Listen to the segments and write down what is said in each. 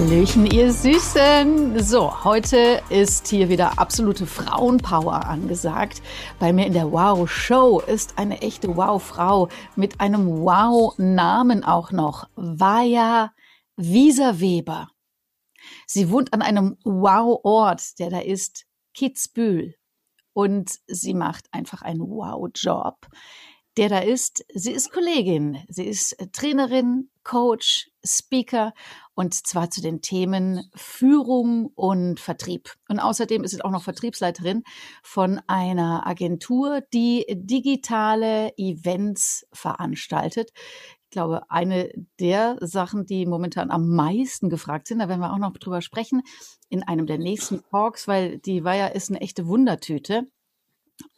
Hallöchen, ihr Süßen. So, heute ist hier wieder absolute Frauenpower angesagt. Bei mir in der Wow-Show ist eine echte Wow-Frau mit einem Wow-Namen auch noch. Vaja Wieserweber. Sie wohnt an einem Wow-Ort, der da ist Kitzbühel. Und sie macht einfach einen Wow-Job der da ist. Sie ist Kollegin, sie ist Trainerin, Coach, Speaker und zwar zu den Themen Führung und Vertrieb. Und außerdem ist sie auch noch Vertriebsleiterin von einer Agentur, die digitale Events veranstaltet. Ich glaube, eine der Sachen, die momentan am meisten gefragt sind, da werden wir auch noch drüber sprechen, in einem der nächsten Talks, weil die Weiher ist eine echte Wundertüte.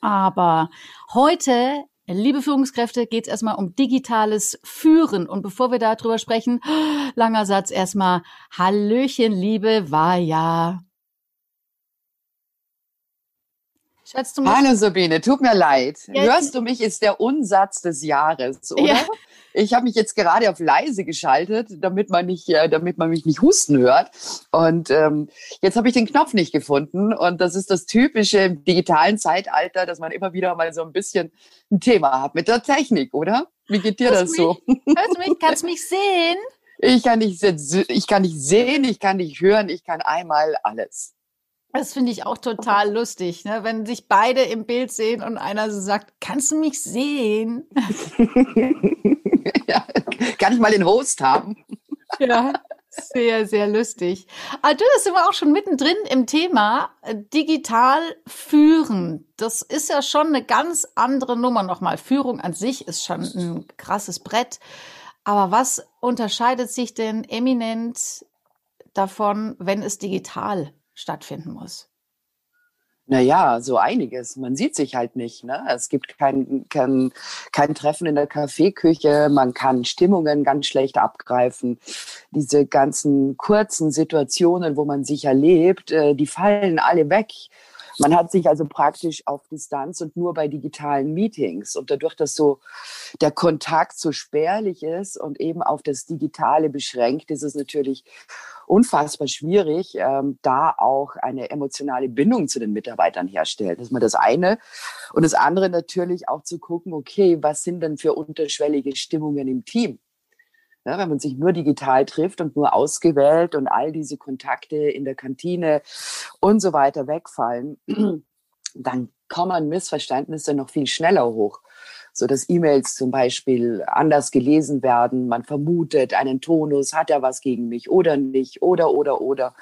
Aber heute Liebe Führungskräfte, geht es erstmal um digitales Führen. Und bevor wir darüber sprechen, langer Satz erstmal, Hallöchen, liebe Vaja. Schätzt du mich? Hallo Sabine, tut mir leid. Ja, Hörst du mich, ist der Unsatz des Jahres, oder? Ja. Ich habe mich jetzt gerade auf leise geschaltet, damit man nicht, äh, damit man mich nicht husten hört. Und ähm, jetzt habe ich den Knopf nicht gefunden. Und das ist das typische im digitalen Zeitalter, dass man immer wieder mal so ein bisschen ein Thema hat mit der Technik, oder? Wie geht dir Hörst das so? Hörst du mich? Kannst du mich sehen? Ich kann nicht, ich kann nicht sehen, ich kann nicht hören, ich kann einmal alles. Das finde ich auch total lustig, ne? wenn sich beide im Bild sehen und einer so sagt, kannst du mich sehen? ja, kann ich mal den Host haben? ja, sehr, sehr lustig. Aber ah, du, das sind wir auch schon mittendrin im Thema äh, digital führen. Das ist ja schon eine ganz andere Nummer nochmal. Führung an sich ist schon ein krasses Brett. Aber was unterscheidet sich denn eminent davon, wenn es digital stattfinden muss? Naja, so einiges. Man sieht sich halt nicht. Ne? Es gibt kein, kein, kein Treffen in der Kaffeeküche. Man kann Stimmungen ganz schlecht abgreifen. Diese ganzen kurzen Situationen, wo man sich erlebt, äh, die fallen alle weg. Man hat sich also praktisch auf Distanz und nur bei digitalen Meetings. Und dadurch, dass so der Kontakt so spärlich ist und eben auf das Digitale beschränkt, ist es natürlich unfassbar schwierig, ähm, da auch eine emotionale Bindung zu den Mitarbeitern herstellen. Das ist mal das eine. Und das andere natürlich auch zu gucken, okay, was sind denn für unterschwellige Stimmungen im Team? Ja, wenn man sich nur digital trifft und nur ausgewählt und all diese Kontakte in der Kantine und so weiter wegfallen, dann kommen Missverständnisse noch viel schneller hoch. So dass E-Mails zum Beispiel anders gelesen werden. Man vermutet einen Tonus, hat er was gegen mich oder nicht, oder, oder, oder.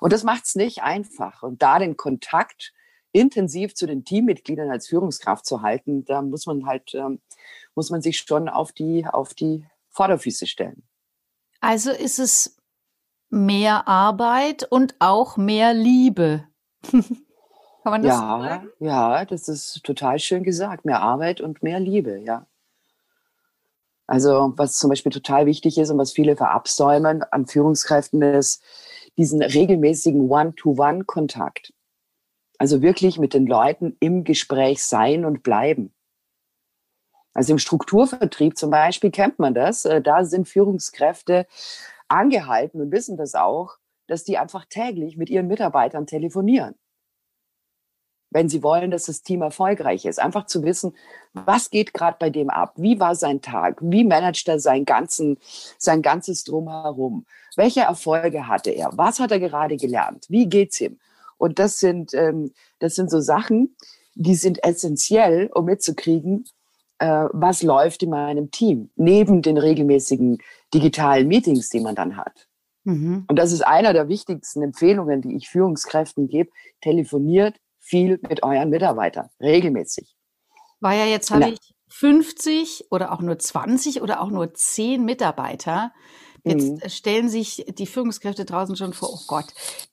Und das macht es nicht einfach. Und da den Kontakt intensiv zu den Teammitgliedern als Führungskraft zu halten, da muss man halt, ähm, muss man sich schon auf die, auf die Vorderfüße stellen. Also ist es mehr Arbeit und auch mehr Liebe. Kann man das ja, sagen? Ja, das ist total schön gesagt. Mehr Arbeit und mehr Liebe, ja. Also was zum Beispiel total wichtig ist und was viele verabsäumen an Führungskräften ist diesen regelmäßigen One-to-One-Kontakt. Also wirklich mit den Leuten im Gespräch sein und bleiben. Also im Strukturvertrieb zum Beispiel kennt man das. Äh, da sind Führungskräfte angehalten und wissen das auch, dass die einfach täglich mit ihren Mitarbeitern telefonieren. Wenn sie wollen, dass das Team erfolgreich ist. Einfach zu wissen, was geht gerade bei dem ab? Wie war sein Tag? Wie managt er sein, ganzen, sein ganzes Drumherum? Welche Erfolge hatte er? Was hat er gerade gelernt? Wie geht's ihm? Und das sind, ähm, das sind so Sachen, die sind essentiell, um mitzukriegen, äh, was läuft in meinem Team, neben den regelmäßigen digitalen Meetings, die man dann hat. Mhm. Und das ist einer der wichtigsten Empfehlungen, die ich Führungskräften gebe. Telefoniert viel mit euren Mitarbeitern, regelmäßig. War ja jetzt habe ich 50 oder auch nur 20 oder auch nur 10 Mitarbeiter. Jetzt mhm. stellen sich die Führungskräfte draußen schon vor, oh Gott,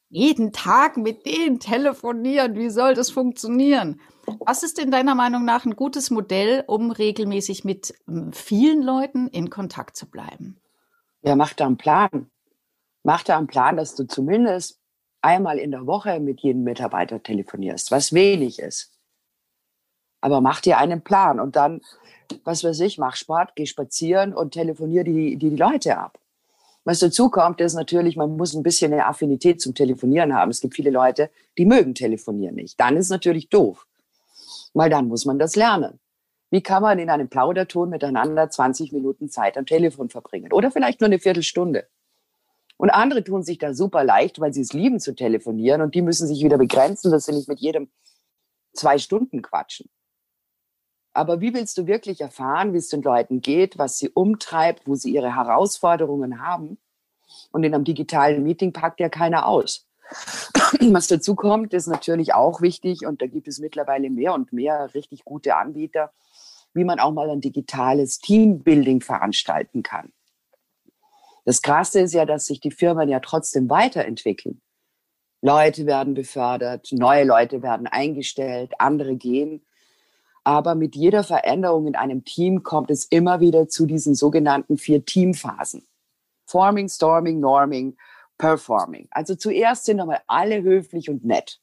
jeden Tag mit denen telefonieren. Wie soll das funktionieren? Was ist in deiner Meinung nach ein gutes Modell, um regelmäßig mit ähm, vielen Leuten in Kontakt zu bleiben? Ja, mach da einen Plan. Mach da einen Plan, dass du zumindest einmal in der Woche mit jedem Mitarbeiter telefonierst, was wenig ist. Aber mach dir einen Plan und dann, was weiß ich, mach Sport, geh spazieren und telefonier die, die, die Leute ab. Was dazu kommt, ist natürlich, man muss ein bisschen eine Affinität zum Telefonieren haben. Es gibt viele Leute, die mögen telefonieren nicht. Dann ist natürlich doof, weil dann muss man das lernen. Wie kann man in einem Plauderton miteinander 20 Minuten Zeit am Telefon verbringen? Oder vielleicht nur eine Viertelstunde. Und andere tun sich da super leicht, weil sie es lieben zu telefonieren und die müssen sich wieder begrenzen, dass sie nicht mit jedem zwei Stunden quatschen. Aber wie willst du wirklich erfahren, wie es den Leuten geht, was sie umtreibt, wo sie ihre Herausforderungen haben? Und in einem digitalen Meeting packt ja keiner aus. Was dazu kommt, ist natürlich auch wichtig, und da gibt es mittlerweile mehr und mehr richtig gute Anbieter, wie man auch mal ein digitales Teambuilding veranstalten kann. Das Krasse ist ja, dass sich die Firmen ja trotzdem weiterentwickeln. Leute werden befördert, neue Leute werden eingestellt, andere gehen. Aber mit jeder Veränderung in einem Team kommt es immer wieder zu diesen sogenannten vier Teamphasen. Forming, Storming, Norming, Performing. Also zuerst sind einmal alle höflich und nett.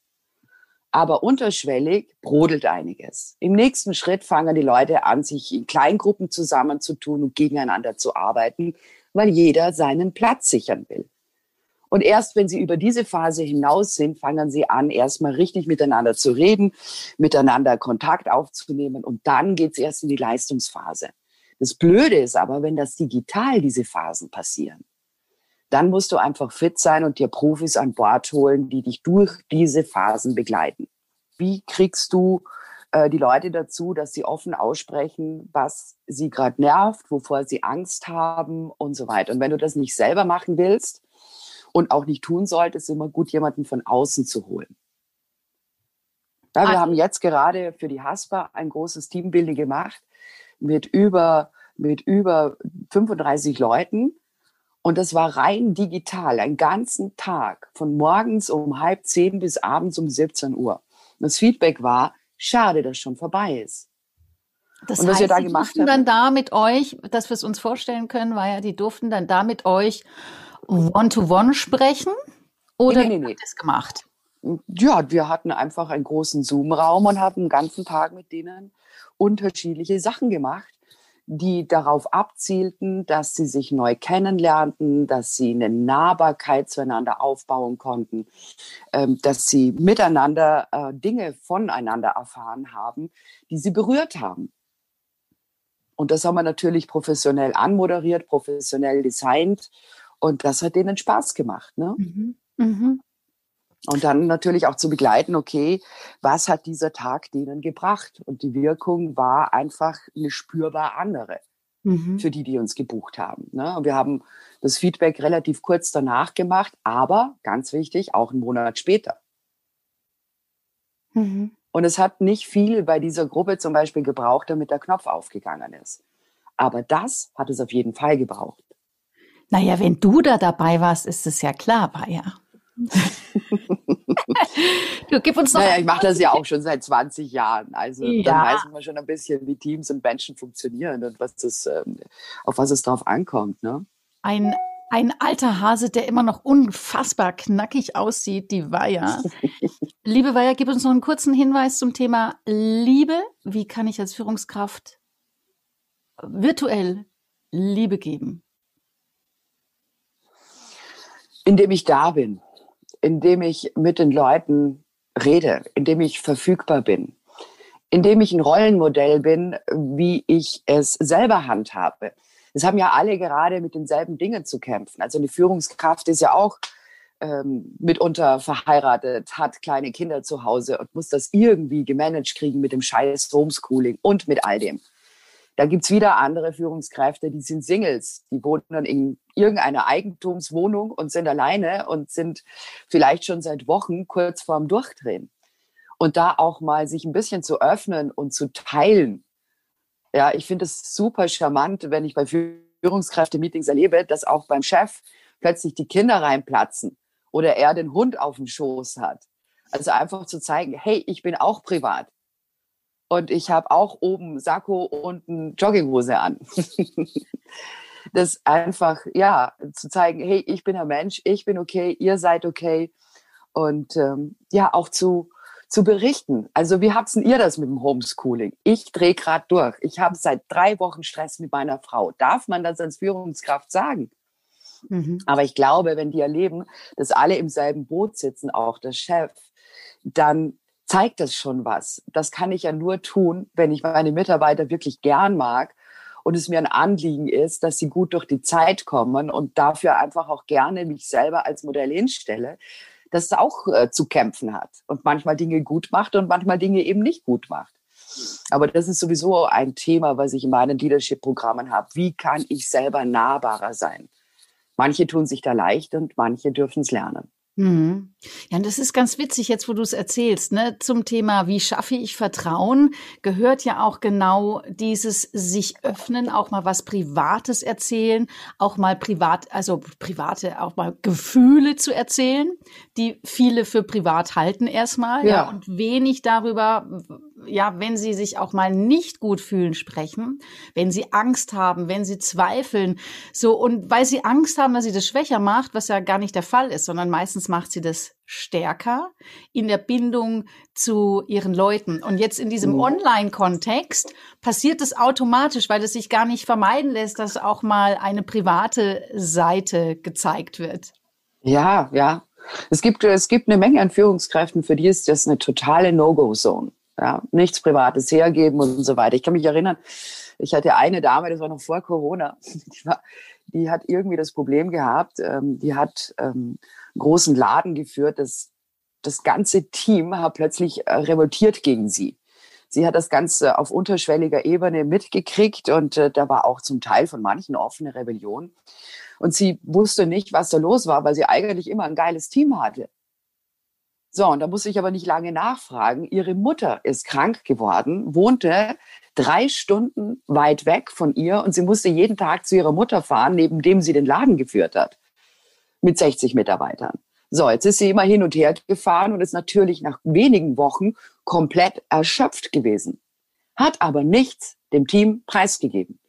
Aber unterschwellig brodelt einiges. Im nächsten Schritt fangen die Leute an, sich in Kleingruppen zusammenzutun und gegeneinander zu arbeiten, weil jeder seinen Platz sichern will. Und erst wenn sie über diese Phase hinaus sind, fangen sie an, erstmal richtig miteinander zu reden, miteinander Kontakt aufzunehmen und dann geht es erst in die Leistungsphase. Das Blöde ist aber, wenn das digital diese Phasen passieren, dann musst du einfach fit sein und dir Profis an Bord holen, die dich durch diese Phasen begleiten. Wie kriegst du äh, die Leute dazu, dass sie offen aussprechen, was sie gerade nervt, wovor sie Angst haben und so weiter. Und wenn du das nicht selber machen willst und auch nicht tun solltest, ist immer gut, jemanden von außen zu holen. Ja, wir also, haben jetzt gerade für die Haspa ein großes Teambuilding gemacht mit über, mit über 35 Leuten. Und das war rein digital, einen ganzen Tag, von morgens um halb zehn bis abends um 17 Uhr. Das Feedback war, schade, dass schon vorbei ist. Das und was heißt, wir da die gemacht durften haben, dann da mit euch, dass wir es uns vorstellen können, war ja, die durften dann da mit euch One-to-One -one sprechen? Oder nee, nee, nee, nee. das gemacht? Ja, wir hatten einfach einen großen Zoom-Raum und haben den ganzen Tag mit denen unterschiedliche Sachen gemacht die darauf abzielten, dass sie sich neu kennenlernten, dass sie eine Nahbarkeit zueinander aufbauen konnten, ähm, dass sie miteinander äh, Dinge voneinander erfahren haben, die sie berührt haben. Und das haben wir natürlich professionell anmoderiert, professionell designt und das hat denen Spaß gemacht. Ne? Mhm. Mhm. Und dann natürlich auch zu begleiten, okay, was hat dieser Tag denen gebracht? Und die Wirkung war einfach eine spürbar andere mhm. für die, die uns gebucht haben. Ne? Und wir haben das Feedback relativ kurz danach gemacht, aber ganz wichtig, auch einen Monat später. Mhm. Und es hat nicht viel bei dieser Gruppe zum Beispiel gebraucht, damit der Knopf aufgegangen ist. Aber das hat es auf jeden Fall gebraucht. Naja, wenn du da dabei warst, ist es ja klar, war ja. du gib uns noch. Naja, ich mache das ja auch schon seit 20 Jahren. Also ja. dann weiß man schon ein bisschen, wie Teams und Menschen funktionieren und was das, ähm, auf was es drauf ankommt. Ne? Ein, ein alter Hase, der immer noch unfassbar knackig aussieht, die Weiher. Liebe Weiher, gib uns noch einen kurzen Hinweis zum Thema Liebe. Wie kann ich als Führungskraft virtuell Liebe geben? Indem ich da bin indem ich mit den Leuten rede, indem ich verfügbar bin, indem ich ein Rollenmodell bin, wie ich es selber handhabe. Es haben ja alle gerade mit denselben Dingen zu kämpfen. Also eine Führungskraft ist ja auch ähm, mitunter verheiratet, hat kleine Kinder zu Hause und muss das irgendwie gemanagt kriegen mit dem scheiß Homeschooling und mit all dem. Da gibt's wieder andere Führungskräfte, die sind Singles, die wohnen in irgendeiner Eigentumswohnung und sind alleine und sind vielleicht schon seit Wochen kurz vorm Durchdrehen. Und da auch mal sich ein bisschen zu öffnen und zu teilen. Ja, ich finde es super charmant, wenn ich bei Führungskräfte-Meetings erlebe, dass auch beim Chef plötzlich die Kinder reinplatzen oder er den Hund auf dem Schoß hat. Also einfach zu zeigen, hey, ich bin auch privat. Und ich habe auch oben Sakko und eine Jogginghose an. das einfach, ja, zu zeigen, hey, ich bin ein Mensch, ich bin okay, ihr seid okay. Und ähm, ja, auch zu, zu berichten. Also wie habt ihr das mit dem Homeschooling? Ich drehe gerade durch. Ich habe seit drei Wochen Stress mit meiner Frau. Darf man das als Führungskraft sagen? Mhm. Aber ich glaube, wenn die erleben, dass alle im selben Boot sitzen, auch der Chef, dann zeigt das schon was. Das kann ich ja nur tun, wenn ich meine Mitarbeiter wirklich gern mag und es mir ein Anliegen ist, dass sie gut durch die Zeit kommen und dafür einfach auch gerne mich selber als Modell hinstelle, dass es auch äh, zu kämpfen hat und manchmal Dinge gut macht und manchmal Dinge eben nicht gut macht. Aber das ist sowieso ein Thema, was ich in meinen Leadership-Programmen habe. Wie kann ich selber nahbarer sein? Manche tun sich da leicht und manche dürfen es lernen. Mhm. Ja, und das ist ganz witzig jetzt, wo du es erzählst, ne? Zum Thema, wie schaffe ich Vertrauen, gehört ja auch genau dieses sich öffnen, auch mal was Privates erzählen, auch mal privat, also private, auch mal Gefühle zu erzählen, die viele für privat halten erstmal, ja, ja und wenig darüber, ja, wenn sie sich auch mal nicht gut fühlen, sprechen, wenn sie Angst haben, wenn sie zweifeln, so und weil sie Angst haben, dass sie das schwächer macht, was ja gar nicht der Fall ist, sondern meistens macht sie das stärker in der Bindung zu ihren Leuten. Und jetzt in diesem mhm. Online-Kontext passiert es automatisch, weil es sich gar nicht vermeiden lässt, dass auch mal eine private Seite gezeigt wird. Ja, ja. Es gibt, es gibt eine Menge an Führungskräften, für die ist das eine totale No-Go-Zone. Ja, nichts Privates hergeben und so weiter. Ich kann mich erinnern, ich hatte eine Dame, das war noch vor Corona, die, war, die hat irgendwie das Problem gehabt, ähm, die hat ähm, einen großen Laden geführt, das, das ganze Team hat plötzlich äh, revoltiert gegen sie. Sie hat das Ganze auf unterschwelliger Ebene mitgekriegt und äh, da war auch zum Teil von manchen offene Rebellion. Und sie wusste nicht, was da los war, weil sie eigentlich immer ein geiles Team hatte. So, und da muss ich aber nicht lange nachfragen. Ihre Mutter ist krank geworden, wohnte drei Stunden weit weg von ihr und sie musste jeden Tag zu ihrer Mutter fahren, neben dem sie den Laden geführt hat. Mit 60 Mitarbeitern. So, jetzt ist sie immer hin und her gefahren und ist natürlich nach wenigen Wochen komplett erschöpft gewesen. Hat aber nichts dem Team preisgegeben.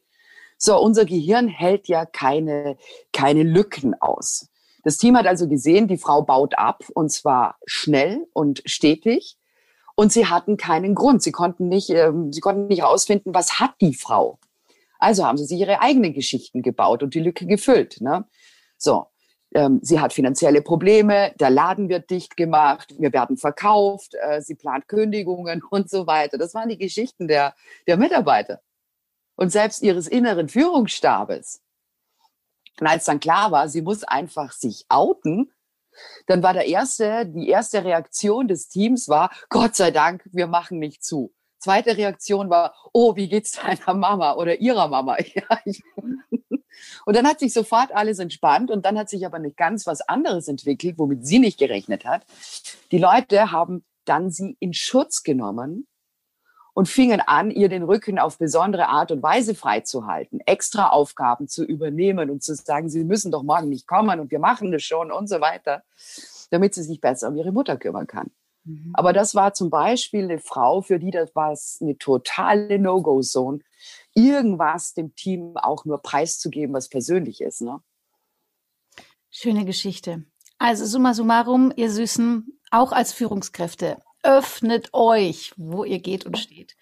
So, unser Gehirn hält ja keine, keine Lücken aus. Das Team hat also gesehen, die Frau baut ab und zwar schnell und stetig. Und sie hatten keinen Grund. Sie konnten nicht, ähm, sie konnten nicht herausfinden, was hat die Frau. Also haben sie sich ihre eigenen Geschichten gebaut und die Lücke gefüllt. Ne? So, ähm, sie hat finanzielle Probleme, der Laden wird dicht gemacht, wir werden verkauft, äh, sie plant Kündigungen und so weiter. Das waren die Geschichten der, der Mitarbeiter und selbst ihres inneren Führungsstabes. Und als dann klar war, sie muss einfach sich outen, dann war der erste, die erste Reaktion des Teams war, Gott sei Dank, wir machen nicht zu. Zweite Reaktion war, oh, wie geht's deiner Mama oder ihrer Mama? Und dann hat sich sofort alles entspannt und dann hat sich aber nicht ganz was anderes entwickelt, womit sie nicht gerechnet hat. Die Leute haben dann sie in Schutz genommen und fingen an, ihr den Rücken auf besondere Art und Weise freizuhalten, extra Aufgaben zu übernehmen und zu sagen, sie müssen doch morgen nicht kommen und wir machen das schon und so weiter, damit sie sich besser um ihre Mutter kümmern kann. Mhm. Aber das war zum Beispiel eine Frau, für die das war eine totale No-Go-Zone, irgendwas dem Team auch nur preiszugeben, was persönlich ist. Ne? Schöne Geschichte. Also summa summarum, ihr Süßen, auch als Führungskräfte, öffnet euch, wo ihr geht und steht.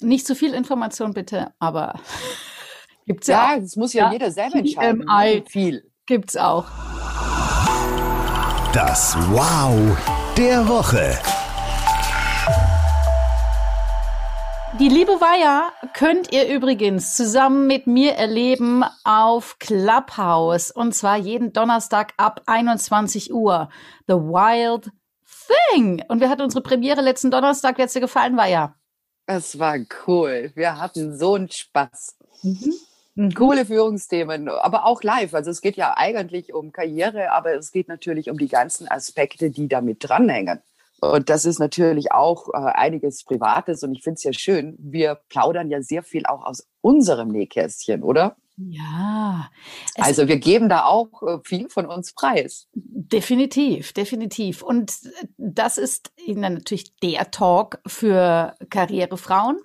Nicht zu viel Information bitte, aber gibt's ja. Ja, das muss ja, ja jeder selber entscheiden. Ne? viel gibt's auch. Das Wow der Woche. Die liebe Weiher könnt ihr übrigens zusammen mit mir erleben auf Clubhouse und zwar jeden Donnerstag ab 21 Uhr. The Wild Thing. Und wir hatten unsere Premiere letzten Donnerstag. Wie hat dir gefallen, war ja? Es war cool. Wir hatten so einen Spaß. Mhm. Mhm. Coole Führungsthemen, aber auch live. Also es geht ja eigentlich um Karriere, aber es geht natürlich um die ganzen Aspekte, die damit dranhängen. Und das ist natürlich auch äh, einiges Privates und ich finde es ja schön. Wir plaudern ja sehr viel auch aus unserem Nähkästchen, oder? Ja. Also wir geben da auch äh, viel von uns preis. Definitiv, definitiv. Und das ist natürlich der Talk für Karrierefrauen.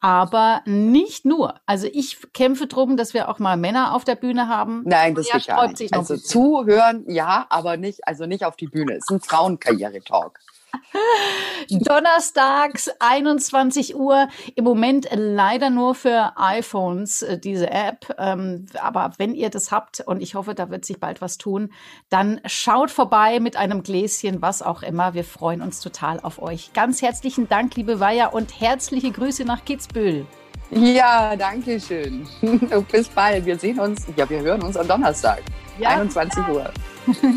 Aber nicht nur. Also ich kämpfe darum, dass wir auch mal Männer auf der Bühne haben. Nein, das ja, geht gar nicht. Also zuhören, ja, aber nicht, also nicht auf die Bühne. Es ist ein Frauenkarriere-Talk. Donnerstags 21 Uhr. Im Moment leider nur für iPhones äh, diese App. Ähm, aber wenn ihr das habt und ich hoffe, da wird sich bald was tun, dann schaut vorbei mit einem Gläschen, was auch immer. Wir freuen uns total auf euch. Ganz herzlichen Dank, liebe Weiher, und herzliche Grüße nach Kitzbühel. Ja, danke schön. Bis bald. Wir sehen uns, ja, wir hören uns am Donnerstag, ja, 21 ja. Uhr.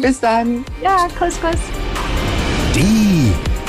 Bis dann. Ja, Kuss, Kuss. Die